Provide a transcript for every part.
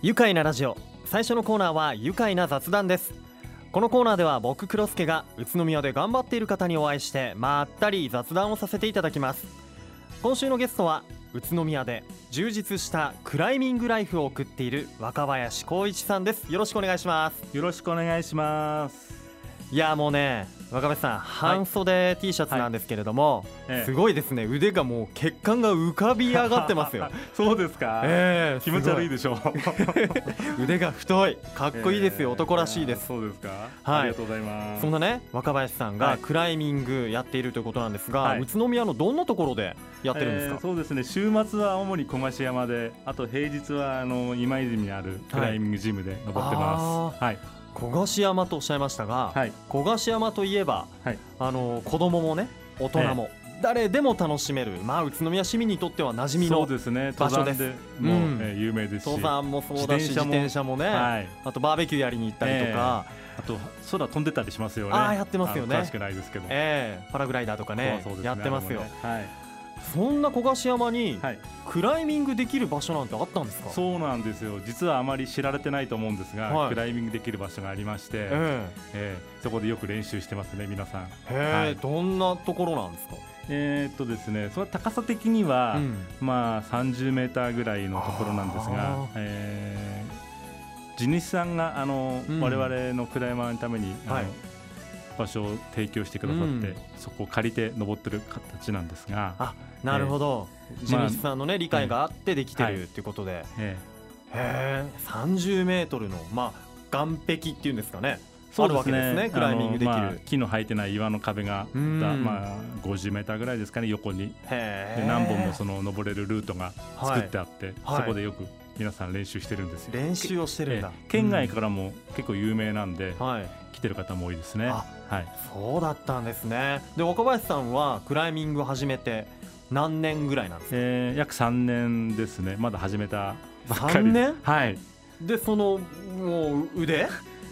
愉快なラジオ。最初のコーナーは愉快な雑談です。このコーナーでは僕クロスケが宇都宮で頑張っている方にお会いしてまったり雑談をさせていただきます。今週のゲストは宇都宮で充実したクライミングライフを送っている若林光一さんです。よろしくお願いします。よろしくお願いします。いやもうね若林さん、半袖 T シャツなんですけれども、はいすごいですね。腕がもう血管が浮かび上がってますよ。そうですか、えー、気持ち悪いでしょ。う 腕が太い。かっこいいですよ、えー、男らしいです。そうですか、はい、ありがとうございます。そんなね若林さんがクライミングやっているということなんですが、はい、宇都宮のどんなところでやってるんですか、えー、そうですね。週末は主に小菓子山であと平日はあの今泉にあるクライミングジムで登ってます、はい小菓子山とおっしゃいましたが、はい、小菓子山といえば、はい、あの子供もね大人も、えー、誰でも楽しめる、まあ、宇都宮市民にとっては馴染みの場所です。もう、えー、有名ですし。登山もそうだし自転車も。ね、はい、あとバーベキューやりに行ったりとか、えー、あと空飛んでたりしますよね。ああやってますよね。詳しくないですけど、えー、パラグライダーとかね、ね、やってますよ、ね、はいそんな小菓子山にクライミングできる場所なんてあったんですか、そうなんですよ。実はあまり知られてないと思うんですが、はい、クライミングできる場所がありまして、えー、えー、そこでよく練習してますね皆さん。へ、はい、どんなところなんですか？えー、っとですね、その高さ的には、うん、まあ30メーターぐらいのところなんですが、えー、地主さんがあの、うん、我々のクライマーのためにはい。場所を提供してくださって、うん、そこを借りて登ってる形なんですがあなるほど、えー、地主さんの、ね、理解があってできてるっていうことで、えー、へえ。30メートルの、まあ、岸壁っていうんですかね。そうですね、ね、クライミングできる、まあ、木の生えてない岩の壁が、まあ、50メーターぐらいですかね横に。で何本もその登れるルートが作ってあって、はい、そこでよく皆さん練習してるんですよ。練習をしてるんだ、県外からも結構有名なんで、はい、来てる方も多いですね。はい。そうだったんですね。で若林さんはクライミングを始めて何年ぐらいなんですか、えー、約3年ですね。まだ始めたばっかり3年？はい。でそのもう腕？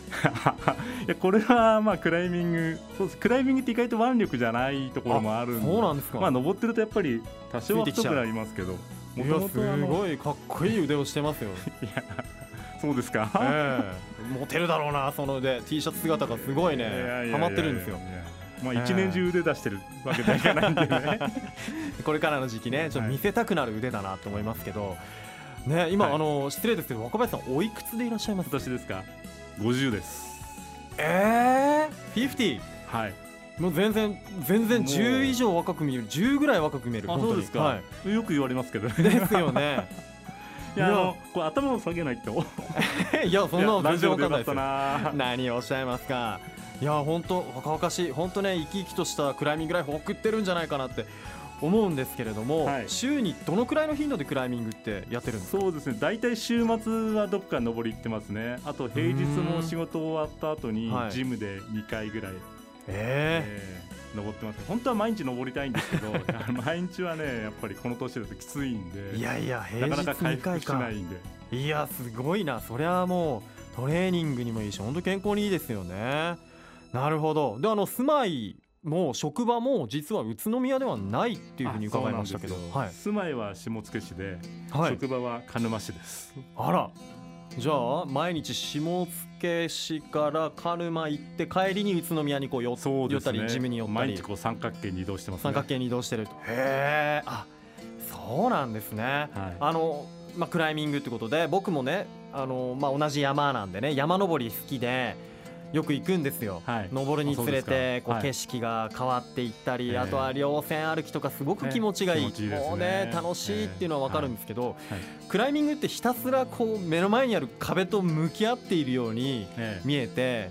いやこれはまあクライミングそうです。クライミングって意外と腕力じゃないところもあるんで。そうなんですか。まあ登ってるとやっぱり多少は太くなりますけどもともとすごいかっこいい腕をしてますよ。いやそうですか、えー、モテるだろうなその腕。T シャツ姿がすごいね。はまってるんですよまあ一年中腕出してるわけにはいかないんでね。これからの時期ねちょっと見せたくなる腕だなと思いますけど、ね今、はい、あの失礼ですけど若林さんおいくつでいらっしゃいます？私ですか？50です。ええー、50はい。もう全然全然10以上若く見える。10ぐらい若く見えるあそうですか、はい、よく言われますけどですよね。いやあのこれ頭を下げないと。いやそんなの全然分かんないですよ。何をおっしゃいますかいや本当若々しい本当ね生き生きとしたクライミングライフを送ってるんじゃないかなって思うんですけれども、はい、週にどのくらいの頻度でクライミングってやってるんですか？そうですね。大体週末はどっか登り行ってますね。あと平日も仕事終わった後にジムで2回ぐらい、えー、えー登ってます。本当は毎日登りたいんですけど 毎日はねやっぱりこの年だときついんでいやいや平日なかなか回復しないんで。いやすごいな。そりゃもうトレーニングにもいいし本当健康にいいですよねなるほど。であの住まいもう職場も実は宇都宮ではないっていうふうに伺いましたけど、はい、住まいは下野市で、はい、職場は鹿沼市です。あら。じゃあ毎日下野市から鹿沼行って帰りに宇都宮にこう寄,、ね、寄ったりジムに寄ったり。毎日こう三角形に移動してます、ね、三角形に移動してるへえ。あそうなんですね、はい、あのまあクライミングってことで僕もねあのまあ同じ山なんでね山登り好きでよく行くんですよ、はい、登るにつれてこう景色が変わっていったり、はい、あとは稜線歩きとかすごく気持ちがいい、えー、もうね楽しいっていうのは分かるんですけど、はい、クライミングってひたすらこう目の前にある壁と向き合っているように見えて、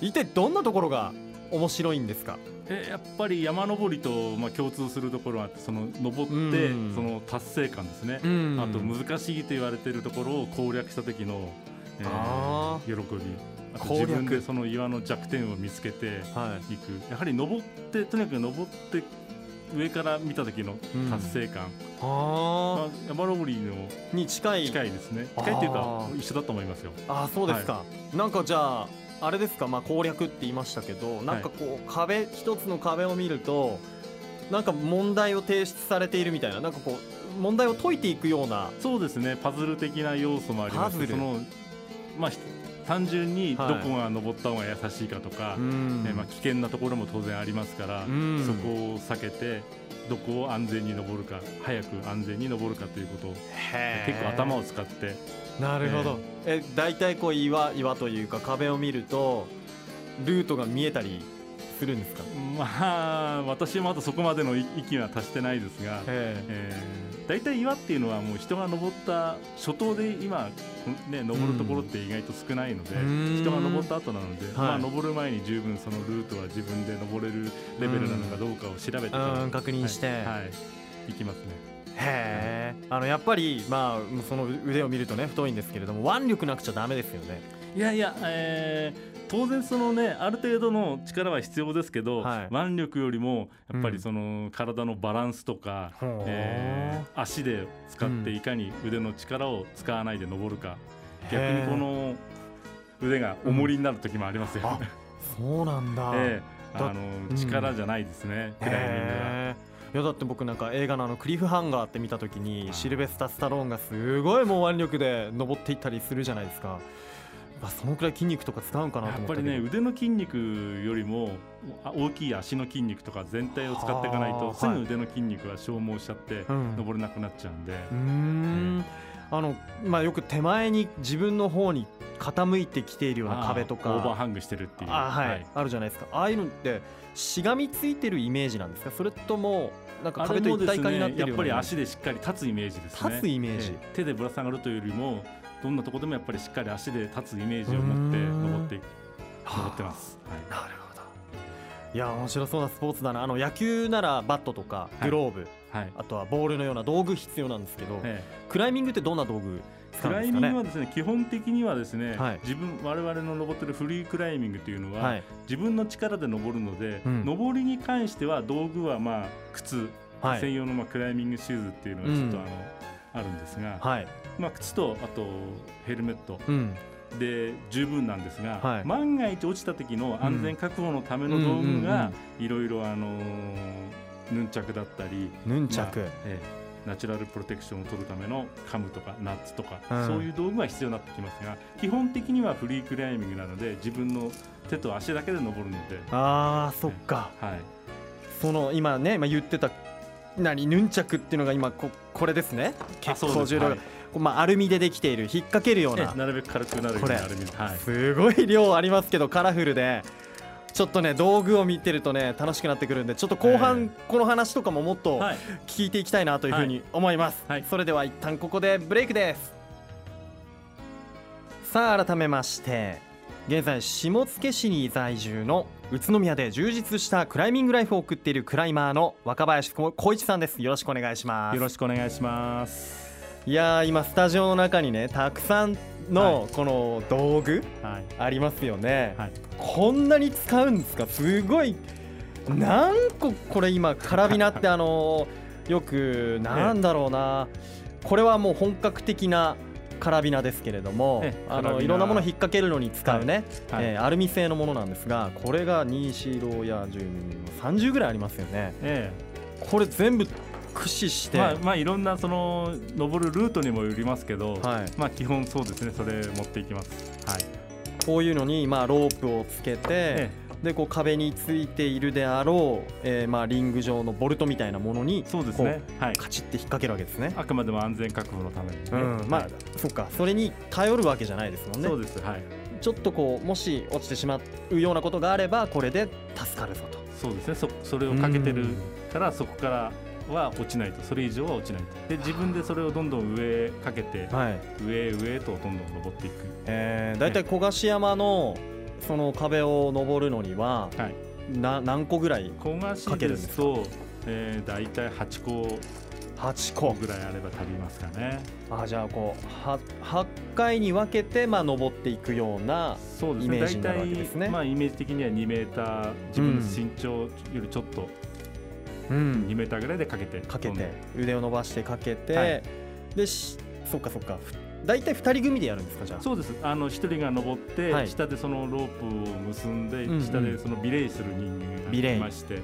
一体どんなところが面白いんですか？えやっぱり山登りとまあ共通するところはその登ってその達成感ですね、あと難しいと言われているところを攻略した時の、えー、喜び自分でその岩の弱点を見つけてい。く、はい、やはり登ってとにかく登って上から見た時の達成感、うん、あ山登りのに近い近いですね。近いっていうか一緒だと思いますよ。あそうですか、はい、なんかじゃああれですか、まあ、攻略って言いましたけどなんかこう壁、一つの壁を見るとなんか問題を提出されているみたいななんかこう問題を解いていくような。そうですね。パズル的な要素もありますそのまあ単純にどこが登った方が優しいかとか、はい、えまあ、危険なところも当然ありますから、そこを避けてどこを安全に登るか早く安全に登るかということ。を結構頭を使って。なるほど、えー、え大体こう岩岩というか壁を見るとルートが見えたりするんですか？まあ私もまだそこまでの域は達してないですが、えー、大体岩っていうのはもう人が登った初頭で今、ね、登るところって意外と少ないので、人が登った後なので、まあ、登る前に十分そのルートは自分で登れるレベルなのかどうかを調べて確認して、はい、はい、行きますね。へえ。あのやっぱり、まあ、その腕を見るとね太いんですけれども腕力なくちゃだめですよねいやいや、えー、当然そのねある程度の力は必要ですけど、はい、腕力よりもやっぱりその体のバランスとか、うん、えー、足で使っていかに腕の力を使わないで登るか、うん、逆にこの腕が重りになる時もありますよ。ね、うん、そうなんだ、えー、あの力じゃないですね、クライミングは。いやだって僕なんか映画のあのクリフハンガーって見た時にシルベスタ・スタローンがすごいもう腕力で登っていったりするじゃないですか。まあ、そのくらい筋肉とか使うんかなやっぱりね腕の筋肉よりも大きい足の筋肉とか全体を使っていかないとすぐ腕の筋肉が消耗しちゃって登れなくなっちゃうんで。うん。あのまあ、よく手前に自分の方に傾いてきているような壁とか。オーバーハングしてるっていう。あ,、はい、はい、あるじゃないですか。ああいうのってしがみついてるイメージなんですか？それともなんか壁と一体化になってるね、やっぱり足でしっかり立つイメージですね。立つイメージ、手でぶら下がるというよりもどんなところでもやっぱりしっかり足で立つイメージを持って登って登ってます。はい、なるほど。いや面白そうなスポーツだな。あの野球ならバットとかグローブ、はい、あとはボールのような道具必要なんですけど、クライミングってどんな道具クライミングはですね基本的にはですね、はい、自分我々の登ってるフリークライミングというのは、はい、自分の力で登るので、うん、登りに関しては道具はまあ靴、はい、専用のまあクライミングシューズっていうのがちょっとあの、うん、あるんですが、はい、まあ、靴とあとヘルメット、うん。で十分なんですが、はい、万が一落ちた時の安全確保のための道具がいろいろあのヌンチャクだったりヌンチャク、まあええ、ナチュラルプロテクションを取るためのカムとかナッツとか、うん、そういう道具が必要になってきますが基本的にはフリークライミングなので自分の手と足だけで登るので。あーそっか、はい、その今ね今言ってた何ヌンチャクっていうのが今ここれですね。結構重量が、はい、まあ、アルミでできている引っ掛けるような。なるべく軽くなるようなアルミ、はい、すごい量ありますけどカラフルで。ちょっとね道具を見てるとね楽しくなってくるんでちょっと後半この話とかももっと聞いていきたいなというふうに思います、はい、それでは一旦ここでブレイクです。さあ改めまして現在下野市に在住の宇都宮で充実したクライミングライフを送っているクライマーの若林光一さんです。よろしくお願いします。よろしくお願いします。いや今スタジオの中にねたくさんのこの道具ありますよね、はい。はい、こんなに使うんですか？すごい。何個これ今カラビナってあのよくなんだろうな。これはもう本格的なカラビナですけれども、あのいろんなもの引っ掛けるのに使うね、はいはい、えー、アルミ製のものなんですがこれが2、4、6や10、30ぐらいありますよね。ええ、これ全部駆使して、まあ、まあ、いろんなその登るルートにもよりますけど、はい、まあ基本そうですね。それ持っていきます。はい、こういうのにまあロープをつけて、ええでこう壁についているであろう、えー、まあリング状のボルトみたいなものにそうですね、はい、カチッて引っ掛けるわけですね。あくまでも安全確保のために、ね、うん、まあ、はい、そっかそれに頼るわけじゃないですもんね。そうですはい。ちょっとこうもし落ちてしまうようなことがあればこれで助かるぞと。そうですね。そそれをかけてるからそこからは落ちないとそれ以上は落ちないと。で自分でそれをどんどん上かけて、はい、上上とどんどん登っていく、えー、だいたい小菓子山のその壁を登るのには、はい。な何個ぐらいかけるんですか？と、えー、大体8個。8個。ぐらいあれば足りますかね。あじゃあこう 8, 8回に分けてまあ登っていくようなイメージになるわけですね、まあ、イメージ的には2メーター。自分の身長よりちょっと、うん、2メーターぐらいでかけて。かけて。腕を伸ばしてかけて、はい、でそっかそっか大体2人組でやるんですかじゃあ？そうです。あの1人が登って、はい、下でそのロープを結んで、うんうん、下でそのビレイする人間がいまして、は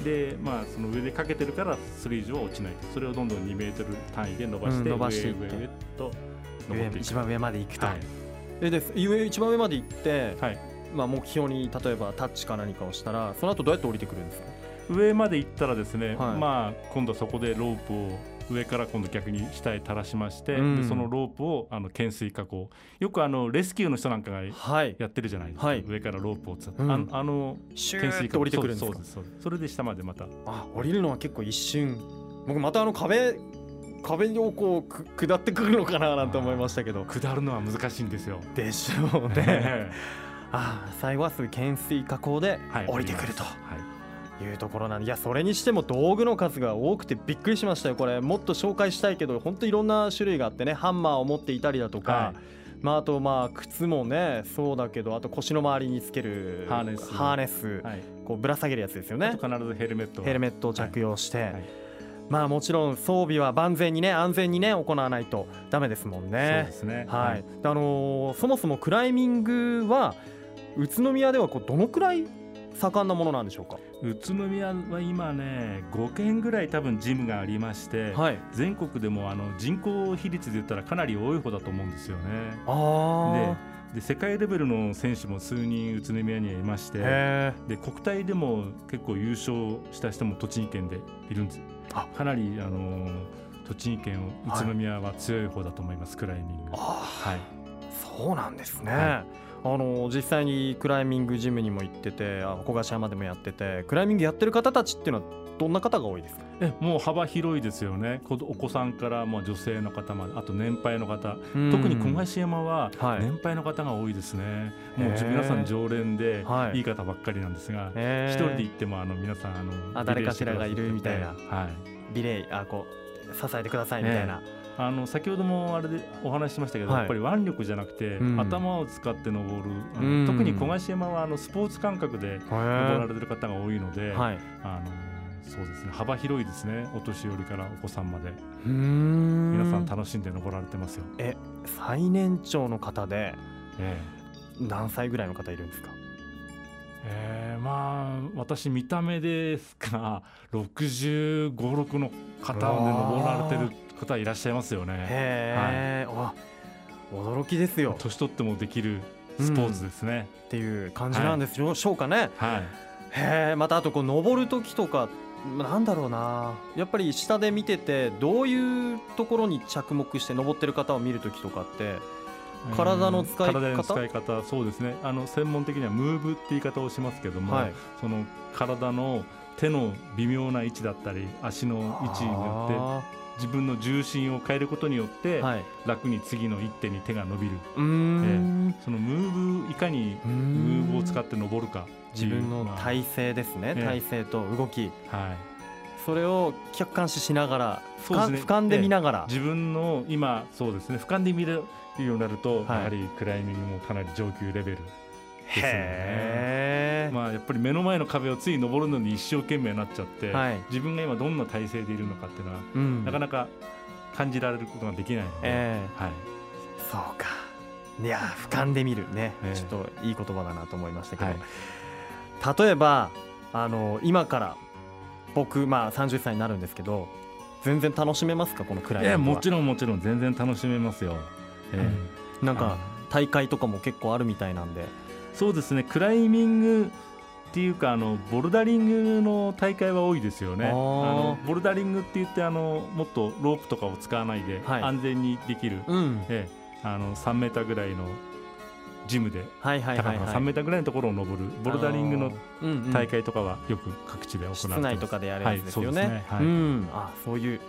い、でまあその上でかけてるからそれ以上は落ちない。それをどんどん2メートル単位で伸ばして、うん、伸ばして上上上と登っていく。一番上まで行くと、はい、でで一番上まで行って、はい、まあ、目標に例えばタッチか何かをしたらその後どうやって降りてくるんですか？上まで行ったらですね、はい、まあ今度はそこでロープを上から今度逆に下へ垂らしまして、うん、でそのロープをあの懸垂加工。よくあのレスキューの人なんかがやってるじゃないですか、はい、上からロープをつって、うん、ああの懸垂加工。降りてくるんですか？それで下までまた。あ降りるのは結構一瞬。僕またあの壁壁をこうく下ってくるのかななんて思いましたけど。下るのは難しいんですよ。でしょうね。ああ最後はすぐ懸垂加工で降りてくると、はいいうところなんでいやそれにしても道具の数が多くてびっくりしましたよ。これもっと紹介したいけど本当いろんな種類があってねハンマーを持っていたりだとか、はい、まあ、あとまあ靴もねそうだけどあと腰の周りにつけるハーネスハーネス、はい、こうぶら下げるやつですよね。必ずヘルメットヘルメットを着用して、はい、まあもちろん装備は万全にね安全にね行わないとダメですもんね。そうですね。はい。あのー、そもそもクライミングは宇都宮ではこうどのくらい盛んなものなんでしょうか？宇都宮は今ね5軒ぐらい多分ジムがありまして、はい、全国でもあの人口比率で言ったらかなり多い方だと思うんですよね。あで世界レベルの選手も数人宇都宮にはいましてで国体でも結構優勝した人も栃木県でいるんです。かなりあの栃木県宇都宮は強い方だと思います、はい、クライミング。はい、そうなんですね、はいあの実際にクライミングジムにも行ってて小笠山でもやっててクライミングやってる方たちっていうのはどんな方が多いですか？えもう幅広いですよね。お子さんからもう女性の方まであと年配の方。特に小林山は年配の方が多いですね、はい、もう皆さん常連でい。い方ばっかりなんですが一人で行ってもあの皆さんあのあ誰かしらがいるみたいな、はい、ビレイあこう支えてくださいみたいな。あの先ほどもあれでお話ししましたけど、はい、やっぱり腕力じゃなくて、うん、頭を使って登る、うん、特に小林山はあのスポーツ感覚で登られてる方が多いので、はい、あのそうですね幅広いですねお年寄りからお子さんまで。皆さん楽しんで登られてますよ。え最年長の方で、ええ、何歳ぐらいの方いるんですか？えー、まあ私見た目ですが6 5 6の方で登られてる方いらっしゃいますよね。へはい、驚きですよ。年取ってもできるスポーツですね。うん、っていう感じなんでしょうかね。はい、へえまたあとこう登る時とかなんだろうな。やっぱり下で見ててどういうところに着目して登ってる方を見る時とかって体の使い方？体の使い方そうですね。あの専門的にはムーブって言い方をしますけども、はい、その体の手の微妙な位置だったり足の位置によって自分の重心を変えることによって、はい、楽に次の一手に手が伸びる、えー、そのムーブいかにムーブを使って登るか。自分の体勢ですね、まあ、体勢と動き、はい、それを客観視しながら、ね、俯瞰で見ながら、自分の今そうですね。俯瞰で見れるようになると、はい、やはりクライミングもかなり上級レベルですよね。まあやっぱり目の前の壁をつい登るのに一生懸命になっちゃって、はい、自分が今どんな体勢でいるのかっていうのは、うん、なかなか感じられることができないので、えー、はい、そうか。いや俯瞰で見るね、えー、ちょっといい言葉だなと思いましたけど、はい、例えばあの今から僕まあ30歳になるんですけど全然楽しめますか？このくらいもちろんもちろん。全然楽しめますよ、えー、うん、なんか大会とかも結構あるみたいなんでそうですね。クライミングっていうかあのボルダリングの大会は多いですよね。あのボルダリングって言ってあのもっとロープとかを使わないで安全にできる、はいうん、えあの3メーターぐらいのジムで高さ3メーターぐらいのところを登るボルダリングの大会とかはよく各地で行われてます。室内とかでやるやつですよね。はい、そう、ね。はい。うん、あそういう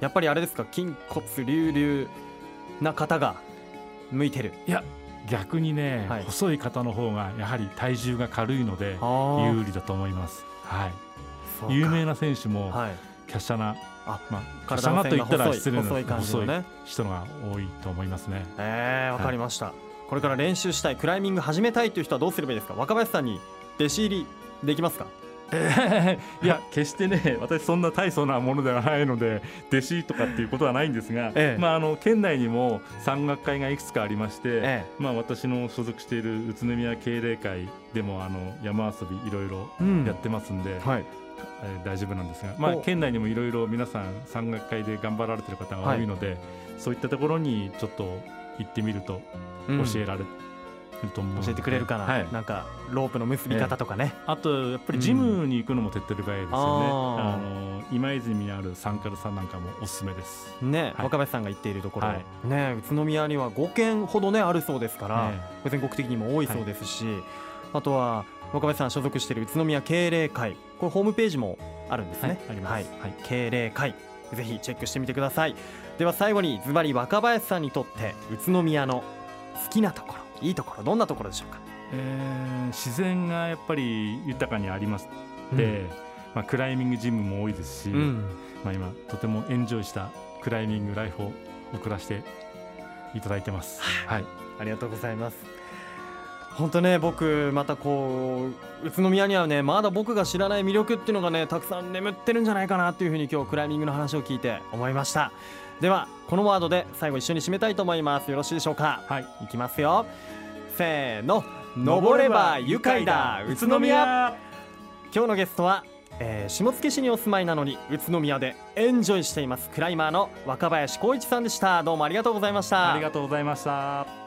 やっぱりあれですか？筋骨隆々な方が向いてる。いや逆にね、はい、細い方の方がやはり体重が軽いので有利だと思います。はい、有名な選手も、はい、華奢なあ、まあ、華奢なと言ったら失礼な細い細い人が多いと思いますね。えー、わかりました、はい、これから練習したいクライミング始めたいという人はどうすればいいですか？若林さんに弟子入りできますか？えー、いや決してね私そんな大層なものではないので弟子とかっていうことはないんですが、ええ、まあ、あの県内にも山岳会がいくつかありまして、え、まあ、私の所属している宇都宮敬礼会でもあの山遊びいろいろやってますんで、うんはい、えー、大丈夫なんですが、まあ、県内にもいろいろ皆さん山岳会で頑張られてる方が多いので、はい、そういったところにちょっと行ってみると教えられるう、教えてくれるかな、はい、なんかロープの結び方とかね、えー、あとやっぱりジムに行くのも手っ取り早いですよね、うん、あの今泉にあるサンカルさんなんかもおすすめです。ね、はい、若林さんが行っているところ、はい、ね宇都宮には5軒ほどねあるそうですから、ね、全国的にも多いそうですし、あとは若林さん所属している宇都宮敬礼会。これホームページもあるんですね、はい、あります、はい、敬礼会。ぜひチェックしてみてください。では最後にズバリ若林さんにとって宇都宮の好きなところいいところどんなところでしょうか、えー、自然がやっぱり豊かにありますって、うん、まあ、クライミングジムも多いですし、うん、まあ、今とてもエンジョイしたクライミングライフを送らせていただいてます。はい、ありがとうございます。本当ね僕またこう宇都宮にはねまだ僕が知らない魅力っていうのがねたくさん眠ってるんじゃないかなっていうふうに今日クライミングの話を聞いて思いましたではこのワードで最後一緒に締めたいと思います。よろしいでしょうか？はい。いきますよ。せーの。登れば愉快だ。宇都宮。今日のゲストは、えー、下野市にお住まいなのに宇都宮でエンジョイしていますクライマーの若林光一さんでした。どうもありがとうございました。ありがとうございました